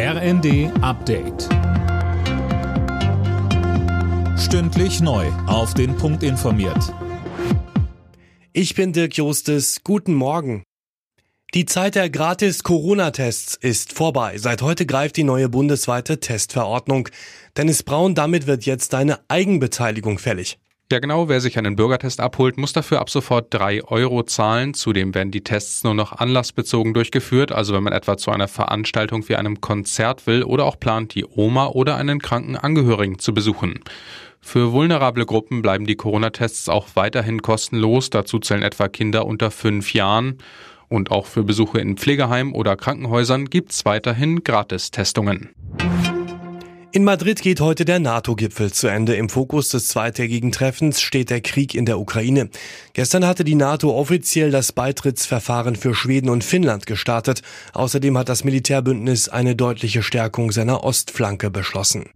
RND Update. Stündlich neu. Auf den Punkt informiert. Ich bin Dirk Jostes. Guten Morgen. Die Zeit der Gratis-Corona-Tests ist vorbei. Seit heute greift die neue bundesweite Testverordnung. Dennis Braun, damit wird jetzt eine Eigenbeteiligung fällig. Ja, genau. Wer sich einen Bürgertest abholt, muss dafür ab sofort drei Euro zahlen. Zudem werden die Tests nur noch anlassbezogen durchgeführt. Also wenn man etwa zu einer Veranstaltung wie einem Konzert will oder auch plant, die Oma oder einen kranken Angehörigen zu besuchen. Für vulnerable Gruppen bleiben die Corona-Tests auch weiterhin kostenlos. Dazu zählen etwa Kinder unter fünf Jahren. Und auch für Besuche in Pflegeheimen oder Krankenhäusern gibt's weiterhin Gratistestungen. In Madrid geht heute der NATO-Gipfel zu Ende. Im Fokus des zweitägigen Treffens steht der Krieg in der Ukraine. Gestern hatte die NATO offiziell das Beitrittsverfahren für Schweden und Finnland gestartet. Außerdem hat das Militärbündnis eine deutliche Stärkung seiner Ostflanke beschlossen.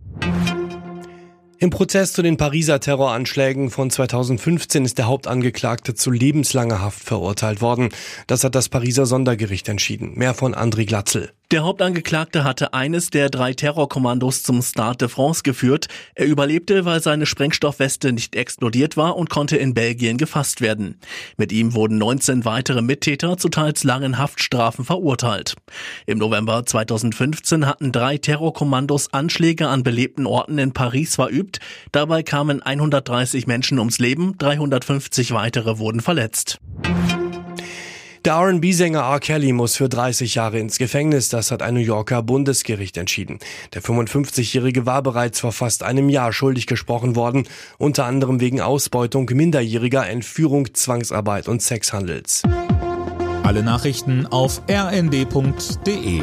Im Prozess zu den Pariser Terroranschlägen von 2015 ist der Hauptangeklagte zu lebenslanger Haft verurteilt worden. Das hat das Pariser Sondergericht entschieden. Mehr von André Glatzel. Der Hauptangeklagte hatte eines der drei Terrorkommandos zum Stade de France geführt. Er überlebte, weil seine Sprengstoffweste nicht explodiert war und konnte in Belgien gefasst werden. Mit ihm wurden 19 weitere Mittäter zu teils langen Haftstrafen verurteilt. Im November 2015 hatten drei Terrorkommandos Anschläge an belebten Orten in Paris verübt. Dabei kamen 130 Menschen ums Leben, 350 weitere wurden verletzt. Der R&B-Sänger R. Kelly muss für 30 Jahre ins Gefängnis, das hat ein New Yorker Bundesgericht entschieden. Der 55-Jährige war bereits vor fast einem Jahr schuldig gesprochen worden, unter anderem wegen Ausbeutung Minderjähriger, Entführung, Zwangsarbeit und Sexhandels. Alle Nachrichten auf rnd.de